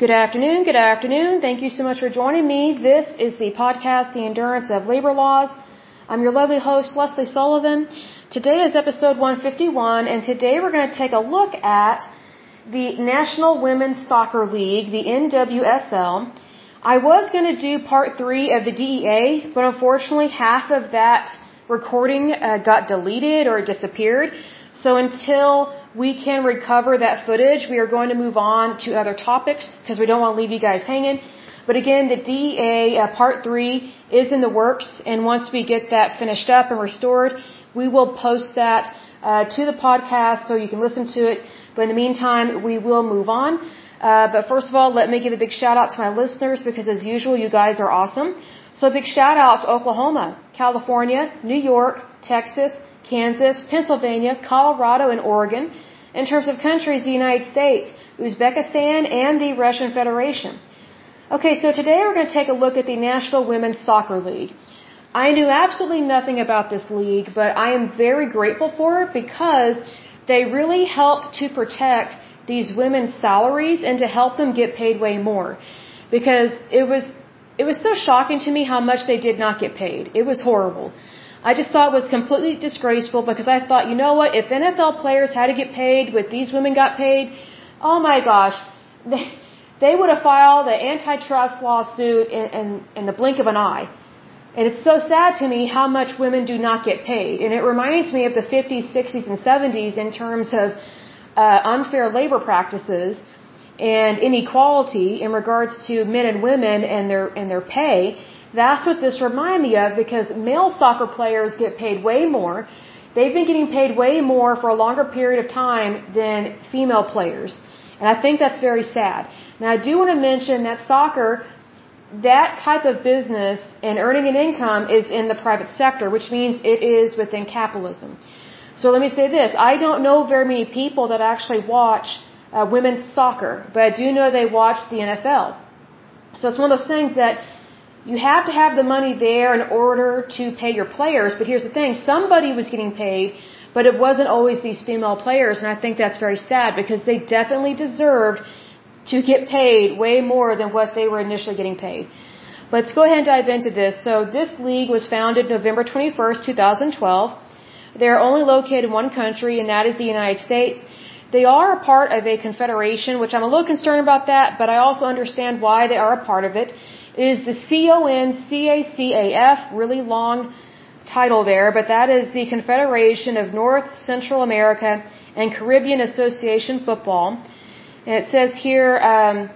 Good afternoon, good afternoon. Thank you so much for joining me. This is the podcast, The Endurance of Labor Laws. I'm your lovely host, Lesley Sullivan. Today is episode 151, and today we're going to take a look at the National Women's Soccer League, the NWSL. I was going to do part three of the DEA, but unfortunately half of that recording uh, got deleted or disappeared. So until we can recover that footage, we are going to move on to other topics because we don't want to leave you guys hanging. But again, the DEA uh, part three is in the works, and once we get that finished up and restored, we will post that uh, to the podcast so you can listen to it. But in the meantime, we will move on. Uh, but first of all, let me give a big shout out to my listeners because as usual, you guys are awesome. So a big shout out to Oklahoma, California, New York, Texas, Kansas, Pennsylvania, Colorado, and Oregon. In terms of countries, the United States, Uzbekistan, and the Russian Federation. Okay, so today we're going to take a look at the National Women's Soccer League. I knew absolutely nothing about this league, but I am very grateful for it because they really helped to protect these women's salaries and to help them get paid way more. Because it was it was so shocking to me how much they did not get paid. It was horrible. I just thought was completely disgraceful because I thought, you know what, if NFL players had to get paid what these women got paid, oh my gosh, they, they would have filed an antitrust lawsuit in, in, in the blink of an eye. And it's so sad to me how much women do not get paid. And it reminds me of the 50s, 60s, and 70s in terms of uh, unfair labor practices and inequality in regards to men and women and their and their pay. That's what this reminded me of because male soccer players get paid way more. They've been getting paid way more for a longer period of time than female players. And I think that's very sad. Now I do want to mention that soccer, that type of business and earning an income is in the private sector, which means it is within capitalism. So let me say this. I don't know very many people that actually watch uh, women's soccer, but I do know they watch the NFL. So it's one of those things that you have to have the money there in order to pay your players. But here's the thing somebody was getting paid, but it wasn't always these female players. And I think that's very sad because they definitely deserved to get paid way more than what they were initially getting paid. But let's go ahead and dive into this. So this league was founded November 21st, 2012. They're only located in one country, and that is the United States. They are a part of a confederation, which I'm a little concerned about that, but I also understand why they are a part of it is the CONCACAF, really long title there, but that is the Confederation of North Central America and Caribbean Association Football. And it says here um,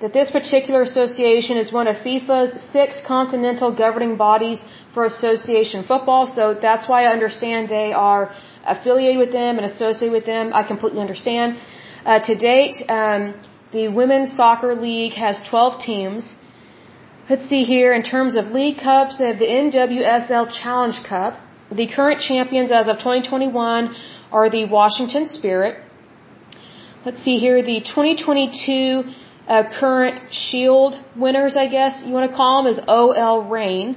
that this particular association is one of FIFA's six continental governing bodies for association football, so that's why I understand they are affiliated with them and associated with them. I completely understand. Uh, to date, um, the Women's Soccer League has 12 teams. Let's see here, in terms of league cups, they have the NWSL Challenge Cup. The current champions as of 2021 are the Washington Spirit. Let's see here, the 2022 uh, current Shield winners, I guess you want to call them, is OL Reign.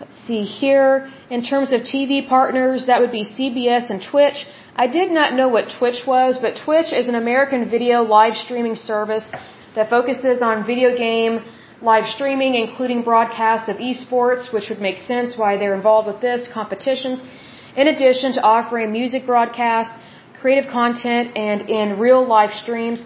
Let's see here, in terms of TV partners, that would be CBS and Twitch. I did not know what Twitch was, but Twitch is an American video live streaming service that focuses on video game live streaming, including broadcasts of esports, which would make sense why they're involved with this, competitions, in addition to offering music broadcasts, creative content, and in real live streams.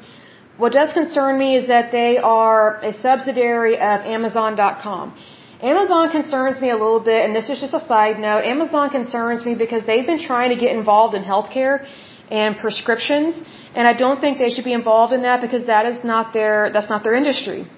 What does concern me is that they are a subsidiary of Amazon.com. Amazon concerns me a little bit, and this is just a side note. Amazon concerns me because they've been trying to get involved in healthcare and prescriptions, and I don't think they should be involved in that because that is not their that's not their industry.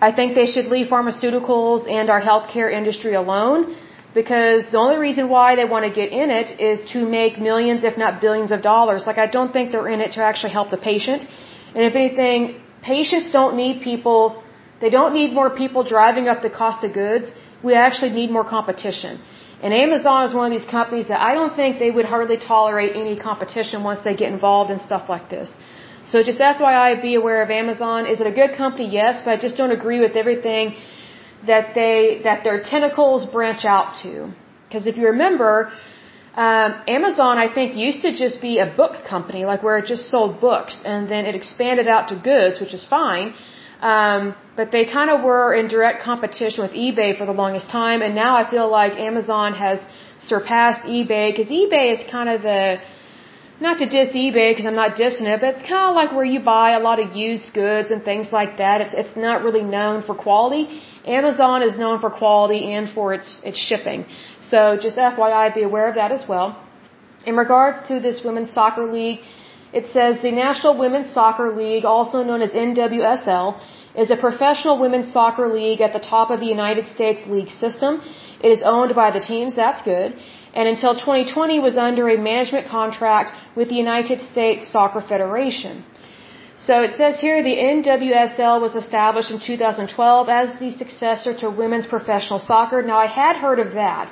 I think they should leave pharmaceuticals and our healthcare industry alone because the only reason why they want to get in it is to make millions, if not billions of dollars. Like I don't think they're in it to actually help the patient. And if anything, patients don't need people, they don't need more people driving up the cost of goods. We actually need more competition. And Amazon is one of these companies that I don't think they would hardly tolerate any competition once they get involved in stuff like this. So just FYI, be aware of Amazon. Is it a good company? Yes, but I just don't agree with everything that they that their tentacles branch out to. Because if you remember, Um, Amazon, I think, used to just be a book company, like where it just sold books, and then it expanded out to goods, which is fine. Um, but they kind of were in direct competition with eBay for the longest time, and now I feel like Amazon has surpassed eBay because eBay is kind of the not to diss eBay because I'm not dissing it, but it's kind of like where you buy a lot of used goods and things like that. It's it's not really known for quality. Amazon is known for quality and for its its shipping. So just FYI, be aware of that as well. In regards to this women's soccer league, it says the National Women's Soccer League, also known as NWSL, is a professional women's soccer league at the top of the United States league system. It is owned by the teams, that's good and until 2020 was under a management contract with the United States Soccer Federation. So it says here the NWSL was established in 2012 as the successor to women's professional soccer. Now I had heard of that.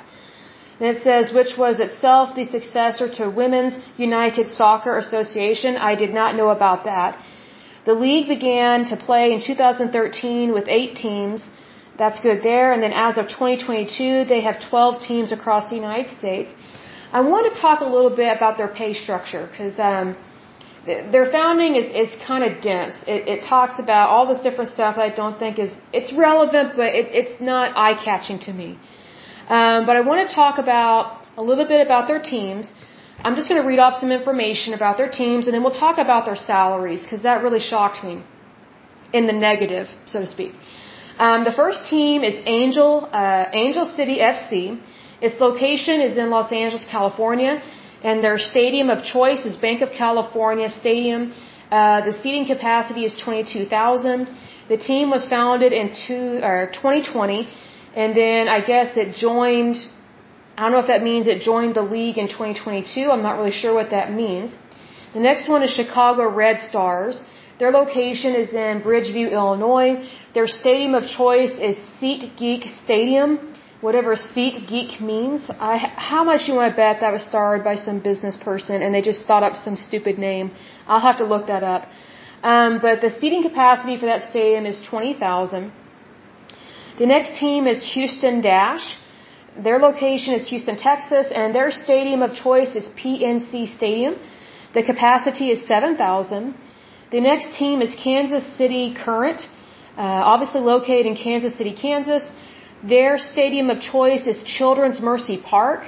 And it says which was itself the successor to Women's United Soccer Association. I did not know about that. The league began to play in 2013 with eight teams. That's good there. And then as of 2022, they have 12 teams across the United States. I want to talk a little bit about their pay structure because um, their founding is, is kind of dense. It, it talks about all this different stuff that I don't think is it's relevant, but it, it's not eye catching to me. Um, but I want to talk about a little bit about their teams. I'm just going to read off some information about their teams, and then we'll talk about their salaries because that really shocked me in the negative, so to speak. Um, the first team is Angel uh, Angel City FC. Its location is in Los Angeles, California, and their stadium of choice is Bank of California Stadium. Uh, the seating capacity is 22,000. The team was founded in two, or 2020, and then I guess it joined. I don't know if that means it joined the league in 2022. I'm not really sure what that means. The next one is Chicago Red Stars. Their location is in Bridgeview, Illinois. Their stadium of choice is SeatGeek Stadium, whatever SeatGeek means. I, how much you want to bet that was started by some business person and they just thought up some stupid name? I'll have to look that up. Um, but the seating capacity for that stadium is 20,000. The next team is Houston Dash. Their location is Houston, Texas, and their stadium of choice is PNC Stadium. The capacity is 7,000. The next team is Kansas City Current, uh, obviously located in Kansas City, Kansas. Their stadium of choice is Children's Mercy Park.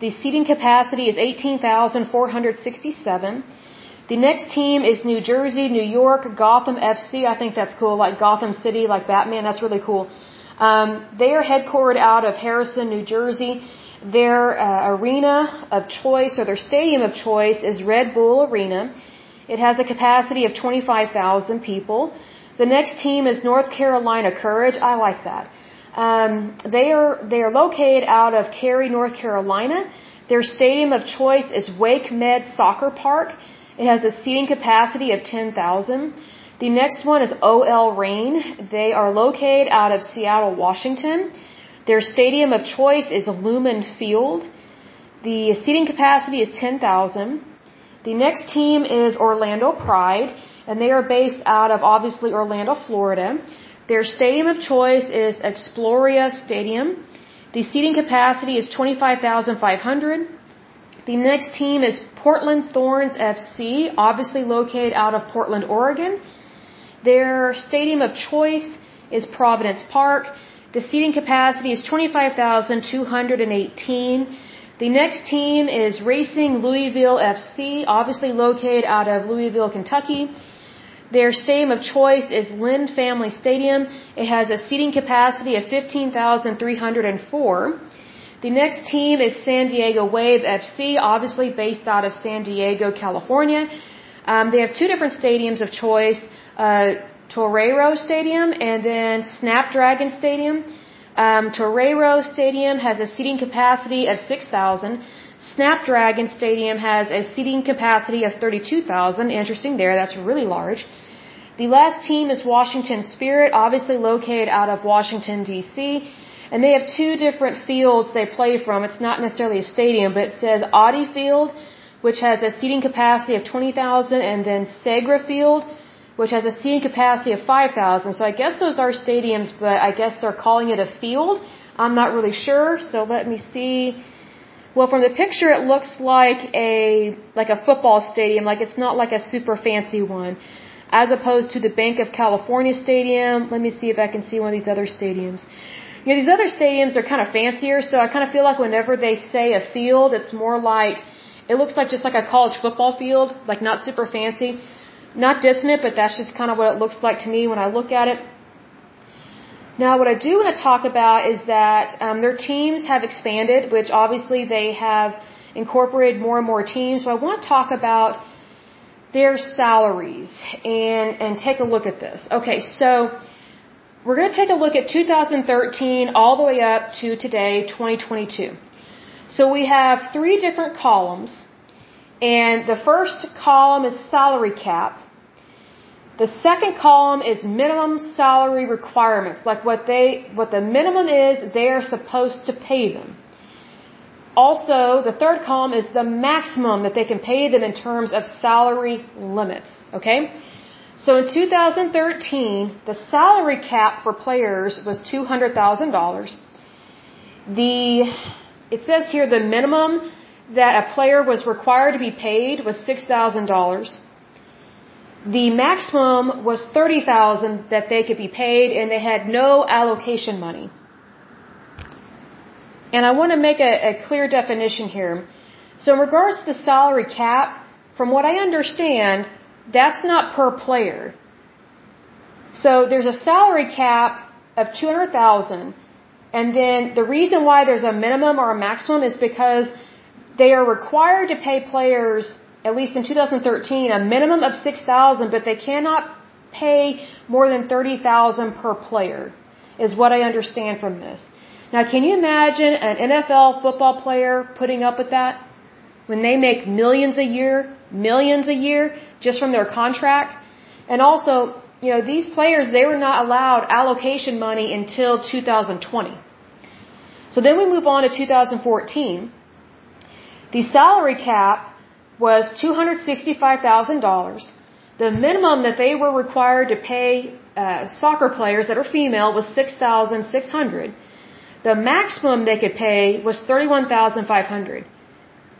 The seating capacity is 18,467. The next team is New Jersey, New York, Gotham FC. I think that's cool, like Gotham City, like Batman. That's really cool. Um, they are headquartered out of Harrison, New Jersey. Their uh, arena of choice or their stadium of choice is Red Bull Arena. It has a capacity of 25,000 people. The next team is North Carolina Courage. I like that. Um, they are they are located out of Cary, North Carolina. Their stadium of choice is Wake Med Soccer Park. It has a seating capacity of 10,000. The next one is OL Reign. They are located out of Seattle, Washington. Their stadium of choice is Lumen Field. The seating capacity is 10,000. The next team is Orlando Pride, and they are based out of obviously Orlando, Florida. Their stadium of choice is Exploria Stadium. The seating capacity is 25,500. The next team is Portland Thorns FC, obviously located out of Portland, Oregon. Their stadium of choice is Providence Park. The seating capacity is 25,218. The next team is Racing Louisville FC, obviously located out of Louisville, Kentucky. Their stadium of choice is Lynn Family Stadium. It has a seating capacity of 15,304. The next team is San Diego Wave FC, obviously based out of San Diego, California. Um, they have two different stadiums of choice, uh, Torero Stadium and then Snapdragon Stadium. Um, Torero Stadium has a seating capacity of 6,000. Snapdragon Stadium has a seating capacity of 32,000. Interesting there, that's really large. The last team is Washington Spirit, obviously located out of Washington, D.C. And they have two different fields they play from. It's not necessarily a stadium, but it says Audi Field, which has a seating capacity of 20,000, and then Segra Field, which has a seating capacity of 5,000. So I guess those are stadiums, but I guess they're calling it a field. I'm not really sure. So let me see. Well, from the picture, it looks like a like a football stadium. Like it's not like a super fancy one, as opposed to the Bank of California Stadium. Let me see if I can see one of these other stadiums. You know, these other stadiums are kind of fancier, so I kind of feel like whenever they say a field, it's more like it looks like just like a college football field, like not super fancy, not dissonant, but that's just kind of what it looks like to me when I look at it. Now, what I do want to talk about is that um, their teams have expanded, which obviously they have incorporated more and more teams. So I want to talk about their salaries and and take a look at this. Okay, so we're going to take a look at 2013 all the way up to today, 2022. So we have three different columns, and the first column is salary cap. The second column is minimum salary requirements, like what they, what the minimum is they are supposed to pay them. Also, the third column is the maximum that they can pay them in terms of salary limits. Okay? So in 2013, the salary cap for players was $200,000. The, it says here the minimum that a player was required to be paid was $6,000 the maximum was 30,000 that they could be paid and they had no allocation money. And I want to make a, a, clear definition here. So in regards to the salary cap, from what I understand, that's not per player. So there's a salary cap of 200,000 and then the reason why there's a minimum or a maximum is because they are required to pay players at least in 2013, a minimum of 6,000, but they cannot pay more than 30,000 per player, is what I understand from this. Now, can you imagine an NFL football player putting up with that? When they make millions a year, millions a year, just from their contract? And also, you know, these players, they were not allowed allocation money until 2020. So then we move on to 2014. The salary cap was $265,000. The minimum that they were required to pay uh, soccer players that are female was 6,600. The maximum they could pay was 31,500.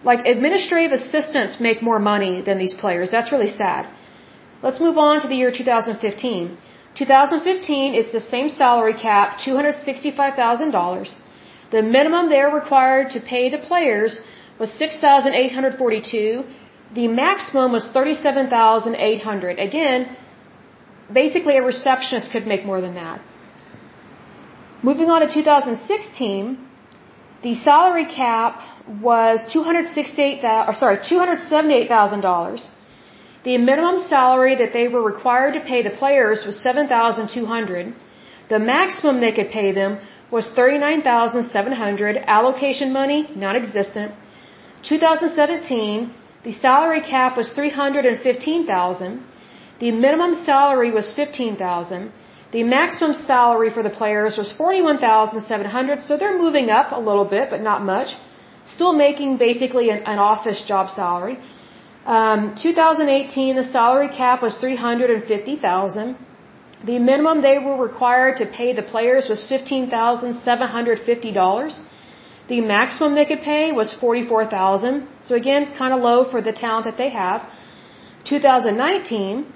Like administrative assistants make more money than these players. That's really sad. Let's move on to the year 2015. 2015, it's the same salary cap, $265,000. The minimum they're required to pay the players was 6,842. The maximum was 37,800. Again, basically a receptionist could make more than that. Moving on to 2016, the salary cap was 268, or sorry, $278,000. The minimum salary that they were required to pay the players was 7,200. The maximum they could pay them was 39,700. Allocation money, non-existent. 2017, the salary cap was 315,000. The minimum salary was 15,000. The maximum salary for the players was 41,700, so they're moving up a little bit, but not much. Still making basically an, an office job salary. Um, 2018, the salary cap was 350,000. The minimum they were required to pay the players was $15,750. The maximum they could pay was 44,000. So again, kind of low for the talent that they have. 2019,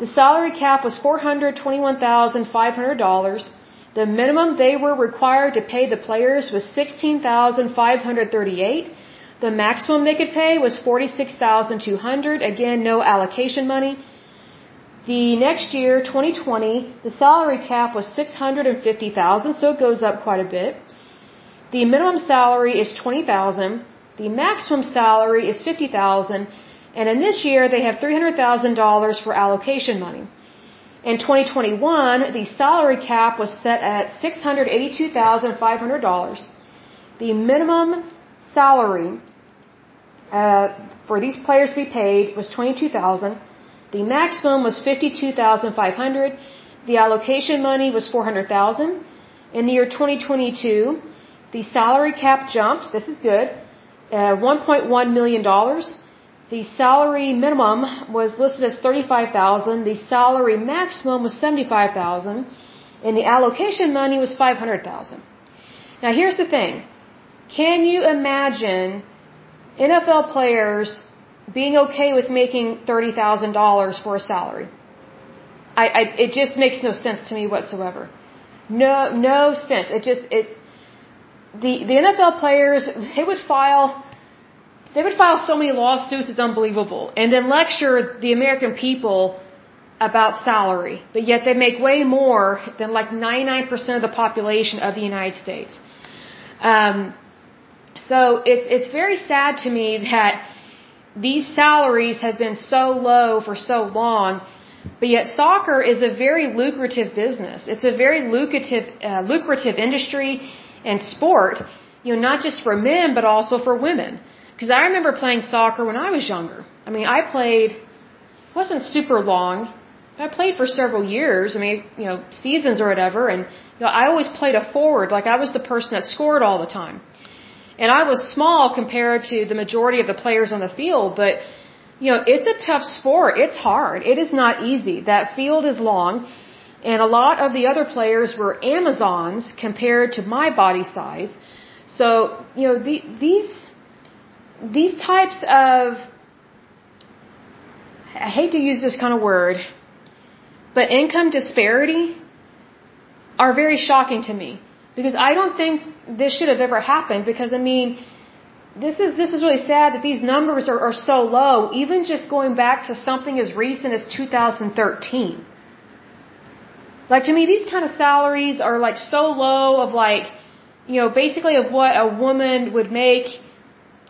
the salary cap was $421,500. The minimum they were required to pay the players was 16,538. The maximum they could pay was 46,200. Again, no allocation money. The next year, 2020, the salary cap was 650,000, so it goes up quite a bit. The minimum salary is 20,000. The maximum salary is 50,000. And in this year, they have $300,000 for allocation money. In 2021, the salary cap was set at $682,500. The minimum salary uh, for these players to be paid was 22,000. The maximum was 52,500. The allocation money was 400,000. In the year 2022, the salary cap jumped. This is good. Uh, $1.1 million. The salary minimum was listed as 35,000. The salary maximum was 75,000. And the allocation money was 500,000. Now here's the thing. Can you imagine NFL players being okay with making $30,000 for a salary? I, I, it just makes no sense to me whatsoever. No, no sense. It just, it, the, the NFL players, they would file, they would file so many lawsuits, it's unbelievable. And then lecture the American people about salary. But yet they make way more than like 99% of the population of the United States. Um, so it's, it's very sad to me that these salaries have been so low for so long, but yet soccer is a very lucrative business. It's a very lucrative, uh, lucrative industry and sport, you know, not just for men, but also for women. Because I remember playing soccer when I was younger. I mean, I played, wasn't super long. I played for several years. I mean, you know, seasons or whatever. And, you know, I always played a forward. Like I was the person that scored all the time. And I was small compared to the majority of the players on the field, but you know, it's a tough sport. It's hard. It is not easy. That field is long, and a lot of the other players were Amazons compared to my body size. So, you know, the, these these types of I hate to use this kind of word, but income disparity are very shocking to me because I don't think this should have ever happened because I mean this is this is really sad that these numbers are, are so low, even just going back to something as recent as 2013. Like to me, these kind of salaries are like so low of like, you know, basically of what a woman would make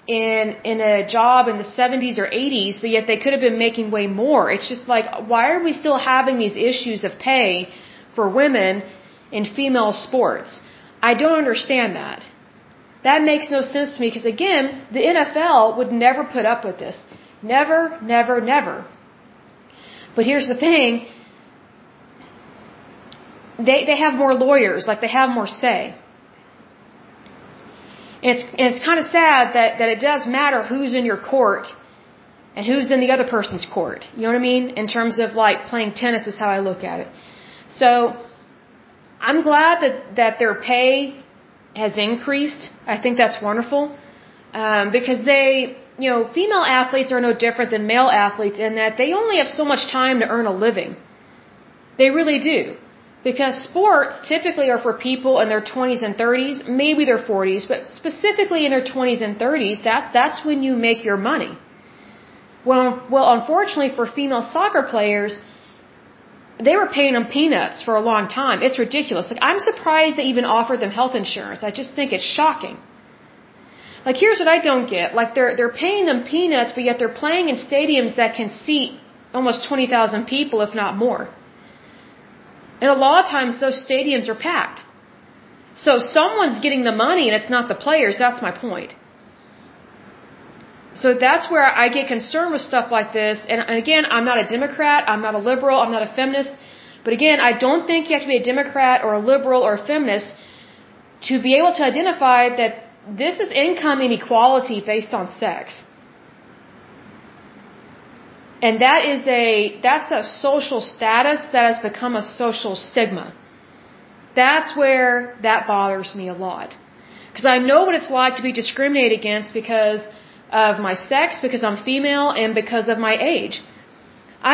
in in a job in the 70s or 80s, but yet they could have been making way more. It's just like, why are we still having these issues of pay for women in female sports? I don't understand that. That makes no sense to me because again, the NFL would never put up with this. Never, never, never. But here's the thing. They, they have more lawyers, like they have more say. And it's, it's kind of sad that, that it does matter who's in your court and who's in the other person's court. You know what I mean? In terms of like playing tennis is how I look at it. So, I'm glad that, that their pay has increased. I think that's wonderful um, because they, you know, female athletes are no different than male athletes in that they only have so much time to earn a living. They really do. Because sports typically are for people in their 20s and 30s, maybe their 40s, but specifically in their 20s and 30s, that, that's when you make your money. Well, well, unfortunately for female soccer players, they were paying them peanuts for a long time. It's ridiculous. Like I'm surprised they even offered them health insurance. I just think it's shocking. Like here's what I don't get. Like they're they're paying them peanuts, but yet they're playing in stadiums that can seat almost 20,000 people if not more. And a lot of times those stadiums are packed. So someone's getting the money and it's not the players, that's my point. So that's where I get concerned with stuff like this. And, again, I'm not a Democrat, I'm not a liberal, I'm not a feminist. But again, I don't think you have to be a Democrat or a liberal or a feminist to be able to identify that this is income inequality based on sex. And that is a, that's a social status that has become a social stigma. That's where that bothers me a lot. Because I know what it's like to be discriminated against because of my sex, because I'm female, and because of my age.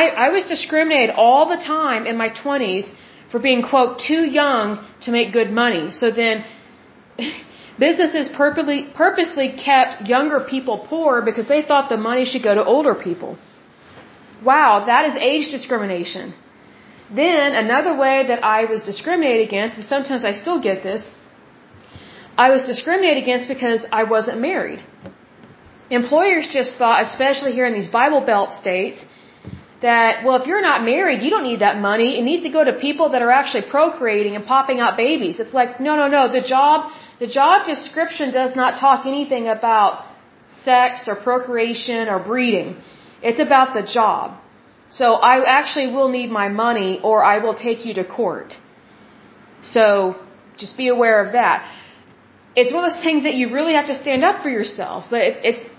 I, I was discriminated all the time in my 20s for being, quote, too young to make good money. So then, businesses purposely, purposely kept younger people poor because they thought the money should go to older people. Wow, that is age discrimination. Then, another way that I was discriminated against, and sometimes I still get this, I was discriminated against because I wasn't married. Employers just thought, especially here in these Bible Belt states, that, well, if you're not married, you don't need that money. It needs to go to people that are actually procreating and popping out babies. It's like, no, no, no. The job, the job description does not talk anything about sex or procreation or breeding. It's about the job. So I actually will need my money or I will take you to court. So just be aware of that. It's one of those things that you really have to stand up for yourself. But it's, it's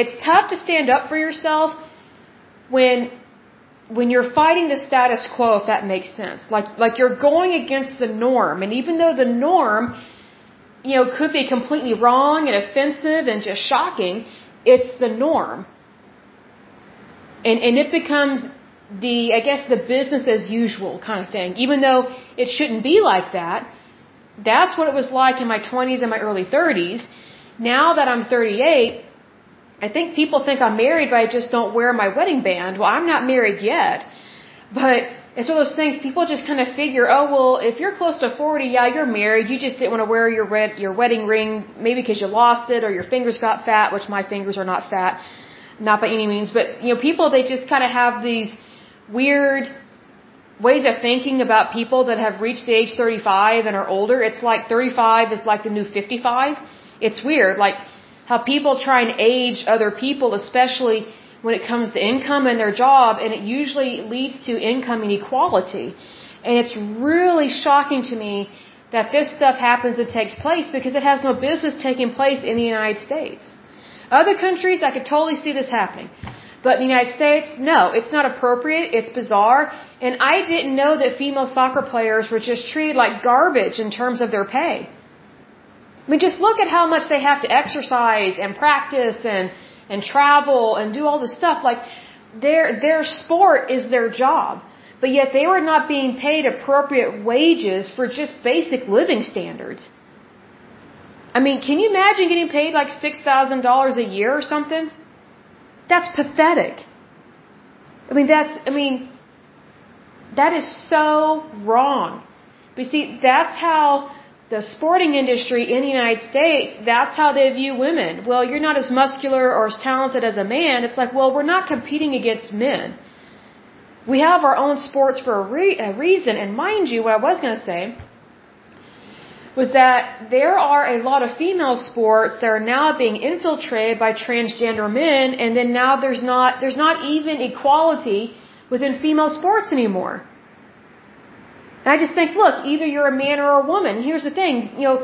it's tough to stand up for yourself when when you're fighting the status quo if that makes sense like like you're going against the norm and even though the norm you know, could be completely wrong and offensive and just shocking. It's the norm. And, and it becomes the, I guess, the business as usual kind of thing. Even though it shouldn't be like that, that's what it was like in my 20s and my early 30s. Now that I'm 38, I think people think I'm married, but I just don't wear my wedding band. Well, I'm not married yet. But it's one of those things people just kind of figure, oh, well, if you're close to 40, yeah, you're married. You just didn't want to wear your red, your wedding ring, maybe because you lost it or your fingers got fat, which my fingers are not fat, not by any means. But, you know, people, they just kind of have these weird ways of thinking about people that have reached the age 35 and are older. It's like 35 is like the new 55. It's weird. Like how people try and age other people, especially when it comes to income and their job, and it usually leads to income inequality. And it's really shocking to me that this stuff happens and takes place because it has no business taking place in the United States. Other countries, I could totally see this happening. But in the United States, no, it's not appropriate, it's bizarre, and I didn't know that female soccer players were just treated like garbage in terms of their pay. I mean, just look at how much they have to exercise and practice and, and travel and do all this stuff. Like, their, their sport is their job. But yet they were not being paid appropriate wages for just basic living standards. I mean, can you imagine getting paid like $6,000 a year or something? That's pathetic. I mean, that's, I mean, that is so wrong. But see, that's how the sporting industry in the United States, that's how they view women. Well, you're not as muscular or as talented as a man. It's like, well, we're not competing against men. We have our own sports for a, re- a reason. And mind you, what I was going to say was that there are a lot of female sports that are now being infiltrated by transgender men, and then now there's not there's not even equality within female sports anymore. And I just think, look, either you're a man or a woman. Here's the thing, you know,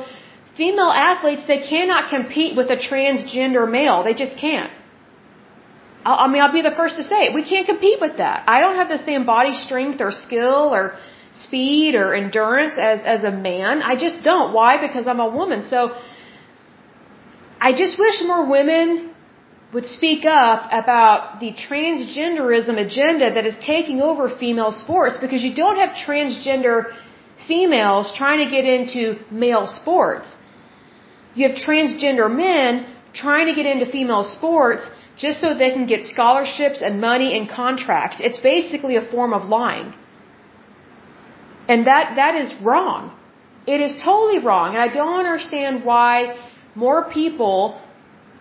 female athletes, they cannot compete with a transgender male. They just can't. I mean, I'll be the first to say it. We can't compete with that. I don't have the same body strength or skill or speed or endurance as, as a man. I just don't. Why? Because I'm a woman. So, I just wish more women would speak up about the transgenderism agenda that is taking over female sports because you don't have transgender females trying to get into male sports. You have transgender men trying to get into female sports just so they can get scholarships and money and contracts. It's basically a form of lying. And that, that is wrong. It is totally wrong. And I don't understand why more people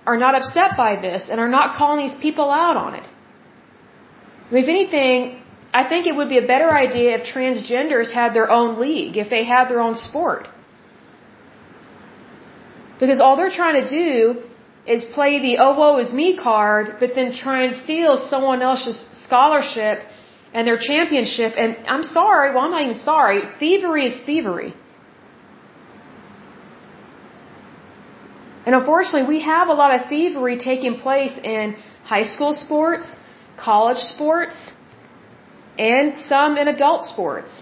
are not upset by this and are not calling these people out on it. I mean, if anything, I think it would be a better idea if transgenders had their own league, if they had their own sport. Because all they're trying to do is play the oh woe is me card, but then try and steal someone else's scholarship and their championship. And I'm sorry, well, I'm not even sorry. Thievery is thievery. And unfortunately, we have a lot of thievery taking place in high school sports, college sports, and some in adult sports.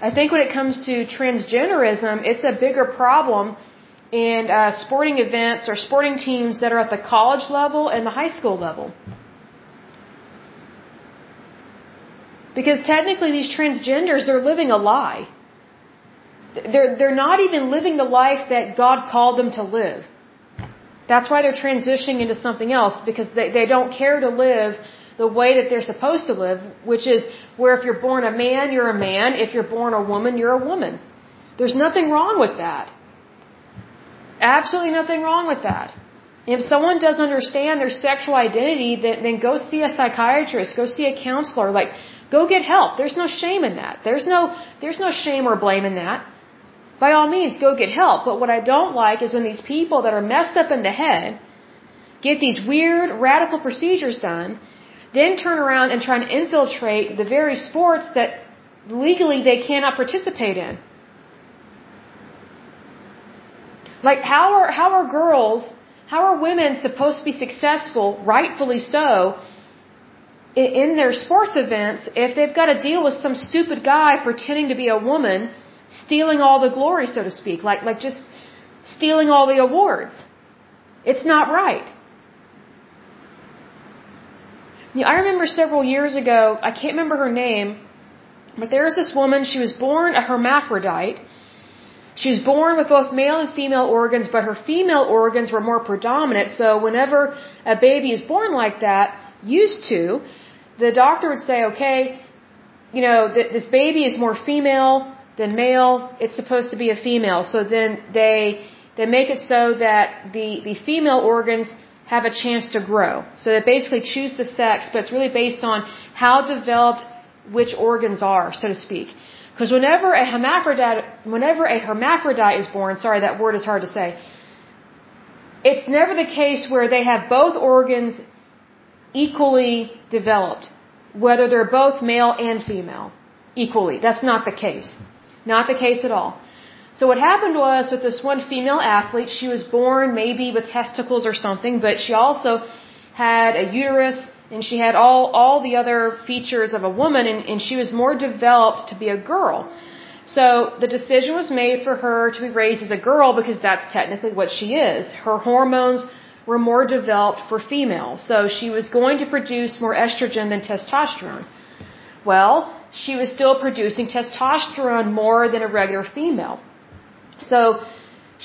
I think when it comes to transgenderism, it's a bigger problem in uh, sporting events or sporting teams that are at the college level and the high school level. Because technically, these transgenders, they're living a lie. They're, they're not even living the life that God called them to live. That's why they're transitioning into something else because they, they don't care to live the way that they're supposed to live, which is where if you're born a man, you're a man. If you're born a woman, you're a woman. There's nothing wrong with that. Absolutely nothing wrong with that. If someone doesn't understand their sexual identity, then, then go see a psychiatrist, go see a counselor, like, go get help. There's no shame in that. There's no, there's no shame or blame in that by all means, go get help. But what I don't like is when these people that are messed up in the head get these weird, radical procedures done, then turn around and try and infiltrate the very sports that legally they cannot participate in. Like, how are, how are girls, how are women supposed to be successful, rightfully so, in, their sports events if they've got to deal with some stupid guy pretending to be a woman stealing all the glory, so to speak. Like, like just, stealing all the awards. It's not right. I remember several years ago, I can't remember her name, but there was this woman, she was born a hermaphrodite. She was born with both male and female organs, but her female organs were more predominant. So whenever a baby is born like that, used to, the doctor would say, okay, you know, th- this baby is more female than male. It's supposed to be a female. So then they, they make it so that the, the female organs have a chance to grow. So they basically choose the sex, but it's really based on how developed which organs are, so to speak. Because whenever a hermaphrodite, whenever a hermaphrodite is born, sorry, that word is hard to say, it's never the case where they have both organs equally developed, whether they're both male and female, equally. That's not the case. Not the case at all. So what happened was with this one female athlete, she was born maybe with testicles or something, but she also had a uterus and she had all, all the other features of a woman and, and she was more developed to be a girl. So the decision was made for her to be raised as a girl because that's technically what she is. Her hormones were more developed for females. So she was going to produce more estrogen than testosterone. Well, she was still producing testosterone more than a regular female. So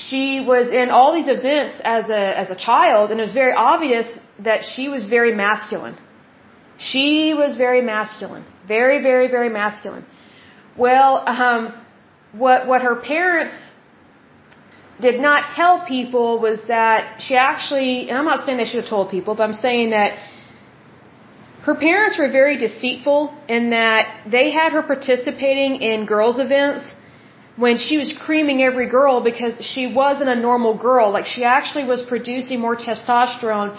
she was in all these events as a as a child, and it was very obvious that she was very masculine. She was very masculine, very very very masculine. Well, um, what what her parents did not tell people was that she actually, and I'm not saying they should have told people, but I'm saying that her parents were very deceitful in that they had her participating in girls' events when she was creaming every girl because she wasn't a normal girl. Like she actually was producing more testosterone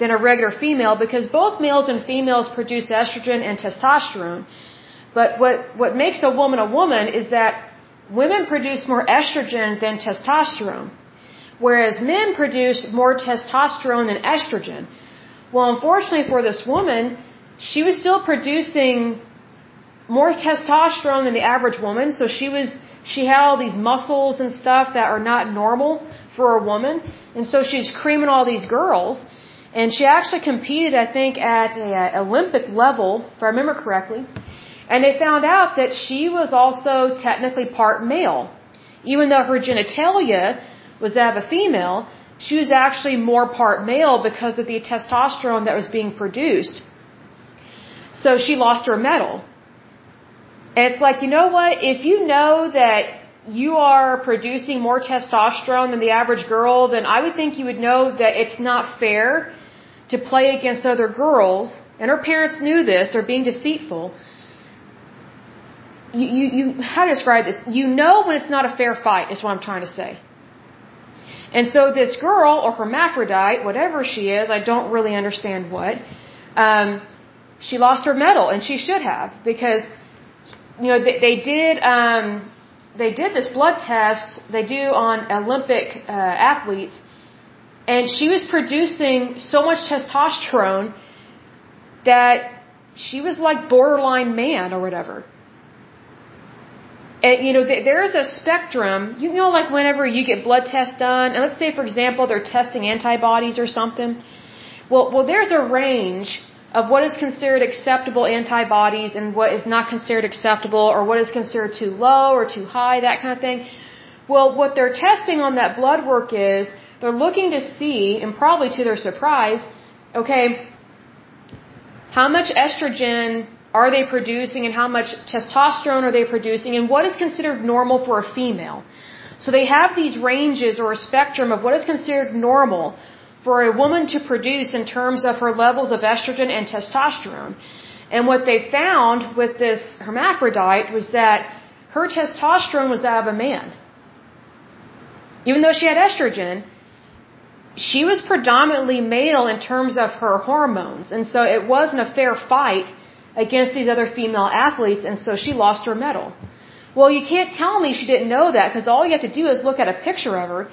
than a regular female because both males and females produce estrogen and testosterone. But what, what makes a woman a woman is that women produce more estrogen than testosterone, whereas men produce more testosterone than estrogen. Well, unfortunately for this woman, she was still producing more testosterone than the average woman, so she was she had all these muscles and stuff that are not normal for a woman. And so she's creaming all these girls. And she actually competed, I think, at an Olympic level, if I remember correctly. And they found out that she was also technically part male. Even though her genitalia was that of a female, she was actually more part male because of the testosterone that was being produced. So she lost her medal. And it's like, you know what? If you know that you are producing more testosterone than the average girl, then I would think you would know that it's not fair to play against other girls. And her parents knew this. They're being deceitful. You, you, you, how to describe this? You know when it's not a fair fight, is what I'm trying to say. And so this girl, or hermaphrodite, whatever she is, I don't really understand what, um, she lost her medal, and she should have, because you know, they, they did um, they did this blood test they do on Olympic uh, athletes, and she was producing so much testosterone that she was like borderline man or whatever. And, you know, th- there is a spectrum. You know, like whenever you get blood tests done, and let's say, for example, they're testing antibodies or something. Well, well, there's a range of what is considered acceptable antibodies and what is not considered acceptable or what is considered too low or too high, that kind of thing. Well, what they're testing on that blood work is they're looking to see, and probably to their surprise, okay, how much estrogen are they producing and how much testosterone are they producing and what is considered normal for a female. So they have these ranges or a spectrum of what is considered normal for a woman to produce in terms of her levels of estrogen and testosterone. And what they found with this hermaphrodite was that her testosterone was that of a man. Even though she had estrogen, she was predominantly male in terms of her hormones. And so it wasn't a fair fight against these other female athletes, and so she lost her medal. Well, you can't tell me she didn't know that because all you have to do is look at a picture of her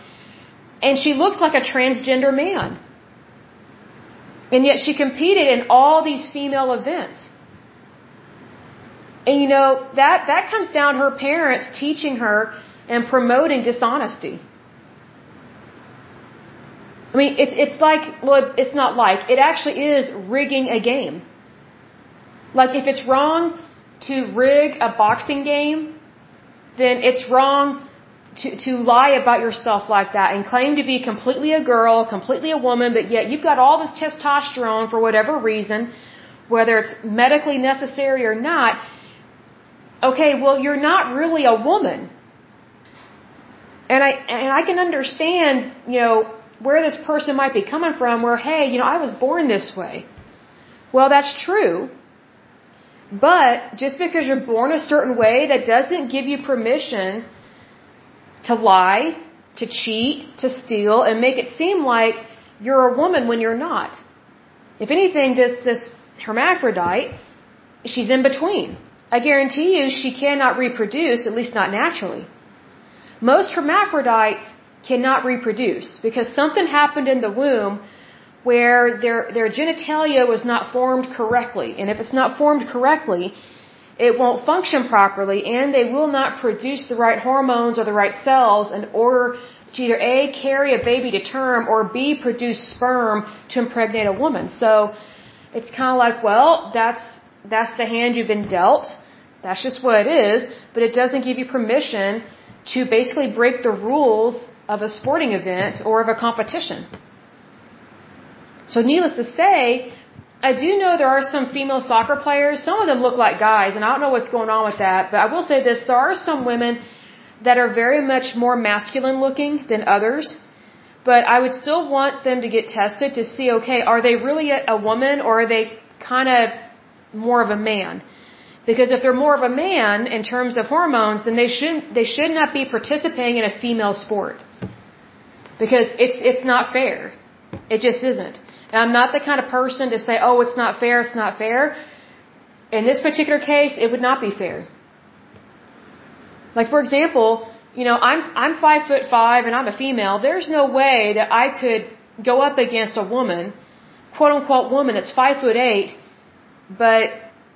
and she looks like a transgender man. And yet she competed in all these female events. And you know, that, that comes down to her parents teaching her and promoting dishonesty. I mean, it's it's like well, it's not like it actually is rigging a game. Like if it's wrong to rig a boxing game, then it's wrong to, to lie about yourself like that and claim to be completely a girl, completely a woman, but yet you've got all this testosterone for whatever reason, whether it's medically necessary or not. Okay, well, you're not really a woman. And I, and I can understand, you know, where this person might be coming from where, hey, you know, I was born this way. Well, that's true. But just because you're born a certain way, that doesn't give you permission to lie, to cheat, to steal, and make it seem like you're a woman when you're not. If anything, this, this hermaphrodite, she's in between. I guarantee you she cannot reproduce, at least not naturally. Most hermaphrodites cannot reproduce because something happened in the womb where their their genitalia was not formed correctly. And if it's not formed correctly, it won't function properly and they will not produce the right hormones or the right cells in order to either A, carry a baby to term or B, produce sperm to impregnate a woman. So it's kind of like, well, that's, that's the hand you've been dealt. That's just what it is, but it doesn't give you permission to basically break the rules of a sporting event or of a competition. So needless to say, I do know there are some female soccer players. Some of them look like guys, and I don't know what's going on with that. But I will say this: there are some women that are very much more masculine looking than others. But I would still want them to get tested to see, okay, are they really a, a woman or are they kind of more of a man? Because if they're more of a man in terms of hormones, then they shouldn't they should not be participating in a female sport. Because it's it's not fair. It just isn't. And I'm not the kind of person to say, oh, it's not fair, it's not fair. In this particular case, it would not be fair. Like, for example, you know, I'm, I'm five foot five and I'm a female. There's no way that I could go up against a woman, quote unquote woman that's five foot eight, but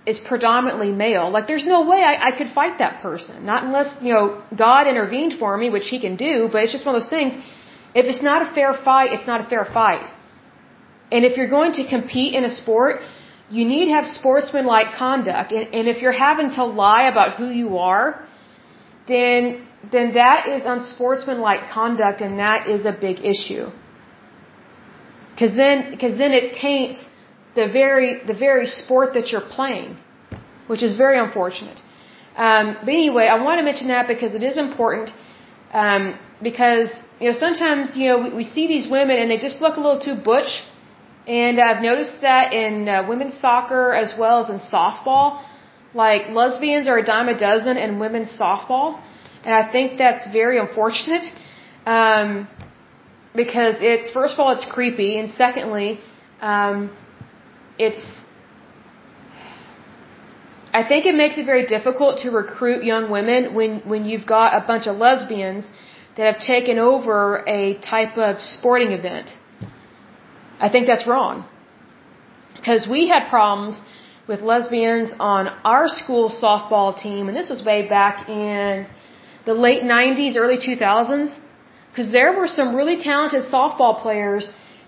is predominantly male. Like, there's no way I, I could fight that person. Not unless, you know, God intervened for me, which he can do, but it's just one of those things. If it's not a fair fight, it's not a fair fight. And if you're going to compete in a sport, you need to have sportsmanlike conduct. And, and if you're having to lie about who you are, then then that is unsportsmanlike conduct, and that is a big issue. Because then, because then it taints the very the very sport that you're playing, which is very unfortunate. Um, but anyway, I want to mention that because it is important. Um, because you know sometimes you know we, we see these women and they just look a little too butch and I've noticed that in uh, women's soccer as well as in softball. Like lesbians are a dime a dozen in women's softball. And I think that's very unfortunate. Um, because it's, first of all, it's creepy. And secondly, um, it's, I think it makes it very difficult to recruit young women when, when you've got a bunch of lesbians that have taken over a type of sporting event. I think that's wrong. Because we had problems with lesbians on our school softball team, and this was way back in the late 90s, early 2000s. Because there were some really talented softball players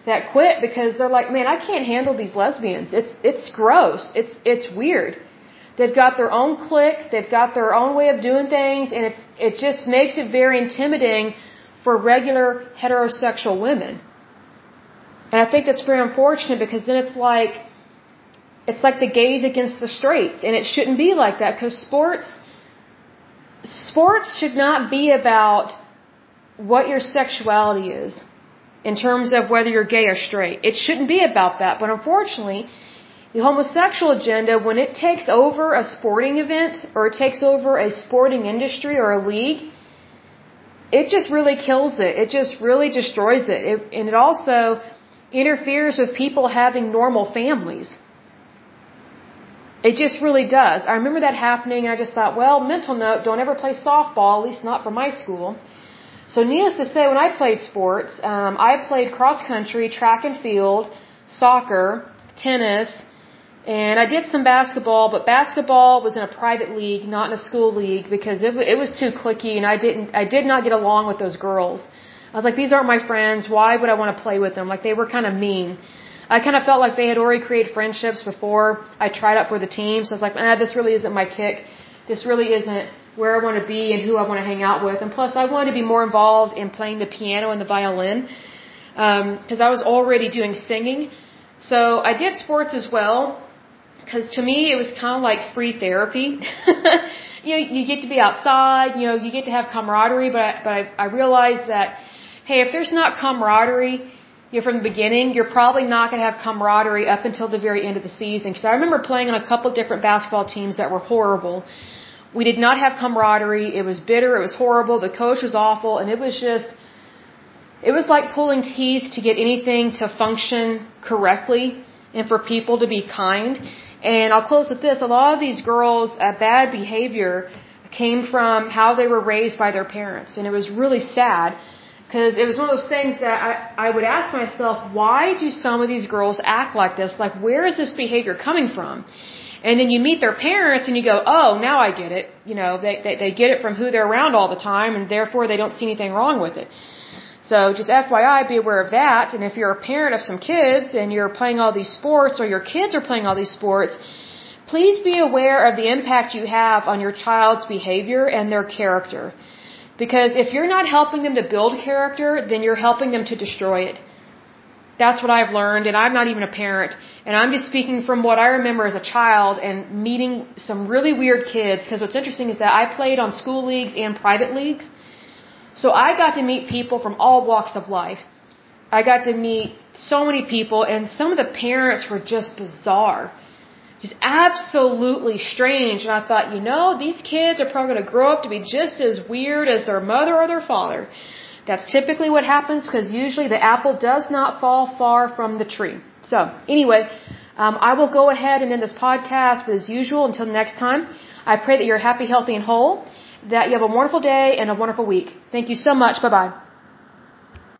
that quit because they're like, man, I can't handle these lesbians. It's it's gross. It's it's weird. They've got their own clique. They've got their own way of doing things, and it's it just makes it very intimidating for regular heterosexual women. And I think that's very unfortunate because then it's like, it's like the gays against the straights. And it shouldn't be like that because sports, sports should not be about what your sexuality is in terms of whether you're gay or straight. It shouldn't be about that. But unfortunately, the homosexual agenda, when it takes over a sporting event or it takes over a sporting industry or a league, it just really kills it. It just really destroys it. it and it also interferes with people having normal families. It just really does. I remember that happening I just thought, well, mental note, don't ever play softball, at least not for my school. So needless to say, when I played sports, um, I played cross country, track and field, soccer, tennis, and I did some basketball, but basketball was in a private league, not in a school league, because it, it was too clicky and I didn't, I did not get along with those girls. I was like, these aren't my friends. Why would I want to play with them? Like they were kind of mean. I kind of felt like they had already created friendships before I tried out for the team. So I was like, ah, this really isn't my kick. This really isn't where I want to be and who I want to hang out with. And plus, I wanted to be more involved in playing the piano and the violin because um, I was already doing singing. So I did sports as well because to me it was kind of like free therapy. you know, you get to be outside. You know, you get to have camaraderie. But I, but I, I realized that hey, if there's not camaraderie you know, from the beginning, you're probably not going to have camaraderie up until the very end of the season. Because I remember playing on a couple different basketball teams that were horrible. We did not have camaraderie. It was bitter. It was horrible. The coach was awful, and it was just, it was like pulling teeth to get anything to function correctly and for people to be kind. And I'll close with this: a lot of these girls' uh, bad behavior came from how they were raised by their parents, and it was really sad because it was one of those things that I, I would ask myself, why do some of these girls act like this? Like, where is this behavior coming from? And then you meet their parents and you go, oh, now I get it. You know, they, they, they get it from who they're around all the time and therefore they don't see anything wrong with it. So just FYI, be aware of that. And if you're a parent of some kids and you're playing all these sports or your kids are playing all these sports, please be aware of the impact you have on your child's behavior and their character. Because if you're not helping them to build character, then you're helping them to destroy it. That's what I've learned, and I'm not even a parent. And I'm just speaking from what I remember as a child and meeting some really weird kids. Because what's interesting is that I played on school leagues and private leagues. So I got to meet people from all walks of life. I got to meet so many people, and some of the parents were just bizarre just absolutely strange. And I thought, you know, these kids are probably going to grow up to be just as weird as their mother or their father. That's typically what happens because usually the apple does not fall far from the tree. So, anyway, um, I will go ahead and end this podcast, as usual, until next time, I pray that you're happy, healthy, and whole, that you have a wonderful day and a wonderful week. Thank you so much. Bye bye.